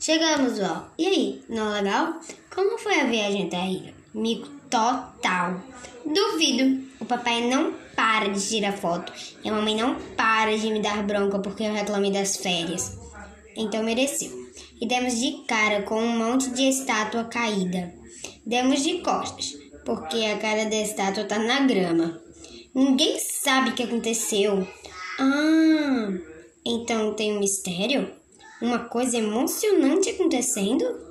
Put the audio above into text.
Chegamos, ó. E aí, não é legal? Como foi a viagem ilha? Mico total. Duvido. O papai não para de tirar foto. E a mamãe não para de me dar bronca porque eu reclamei das férias. Então mereceu. E demos de cara com um monte de estátua caída. Demos de costas, porque a cara da estátua tá na grama. Ninguém sabe o que aconteceu. Ah, então tem um mistério? Uma coisa emocionante acontecendo?